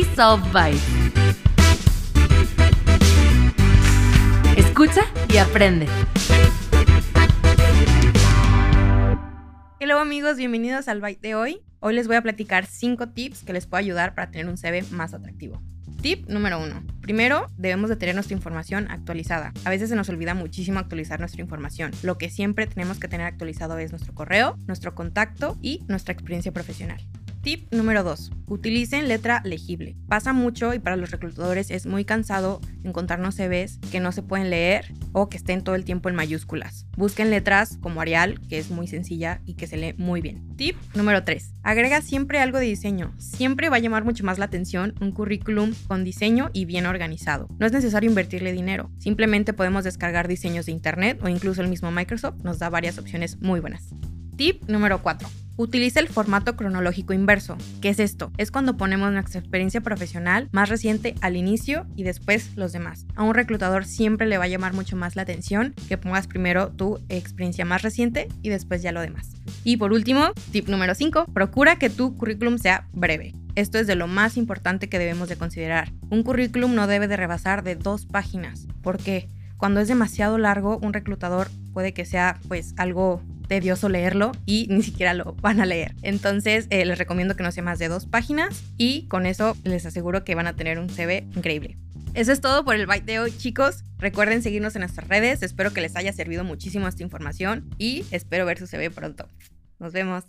Soft Bite. Escucha y aprende. Hola amigos, bienvenidos al Byte de hoy. Hoy les voy a platicar 5 tips que les pueden ayudar para tener un CV más atractivo. Tip número uno. Primero, debemos de tener nuestra información actualizada. A veces se nos olvida muchísimo actualizar nuestra información. Lo que siempre tenemos que tener actualizado es nuestro correo, nuestro contacto y nuestra experiencia profesional. Tip número 2. Utilicen letra legible. Pasa mucho y para los reclutadores es muy cansado encontrarnos CVs que no se pueden leer o que estén todo el tiempo en mayúsculas. Busquen letras como Arial, que es muy sencilla y que se lee muy bien. Tip número 3. Agrega siempre algo de diseño. Siempre va a llamar mucho más la atención un currículum con diseño y bien organizado. No es necesario invertirle dinero. Simplemente podemos descargar diseños de internet o incluso el mismo Microsoft nos da varias opciones muy buenas. Tip número 4. Utiliza el formato cronológico inverso. ¿Qué es esto? Es cuando ponemos nuestra experiencia profesional más reciente al inicio y después los demás. A un reclutador siempre le va a llamar mucho más la atención que pongas primero tu experiencia más reciente y después ya lo demás. Y por último, tip número 5, procura que tu currículum sea breve. Esto es de lo más importante que debemos de considerar. Un currículum no debe de rebasar de dos páginas. ¿Por qué? Cuando es demasiado largo, un reclutador puede que sea pues algo tedioso leerlo y ni siquiera lo van a leer. Entonces eh, les recomiendo que no sea más de dos páginas y con eso les aseguro que van a tener un CV increíble. Eso es todo por el byte de hoy, chicos. Recuerden seguirnos en nuestras redes. Espero que les haya servido muchísimo esta información y espero ver su CV pronto. Nos vemos.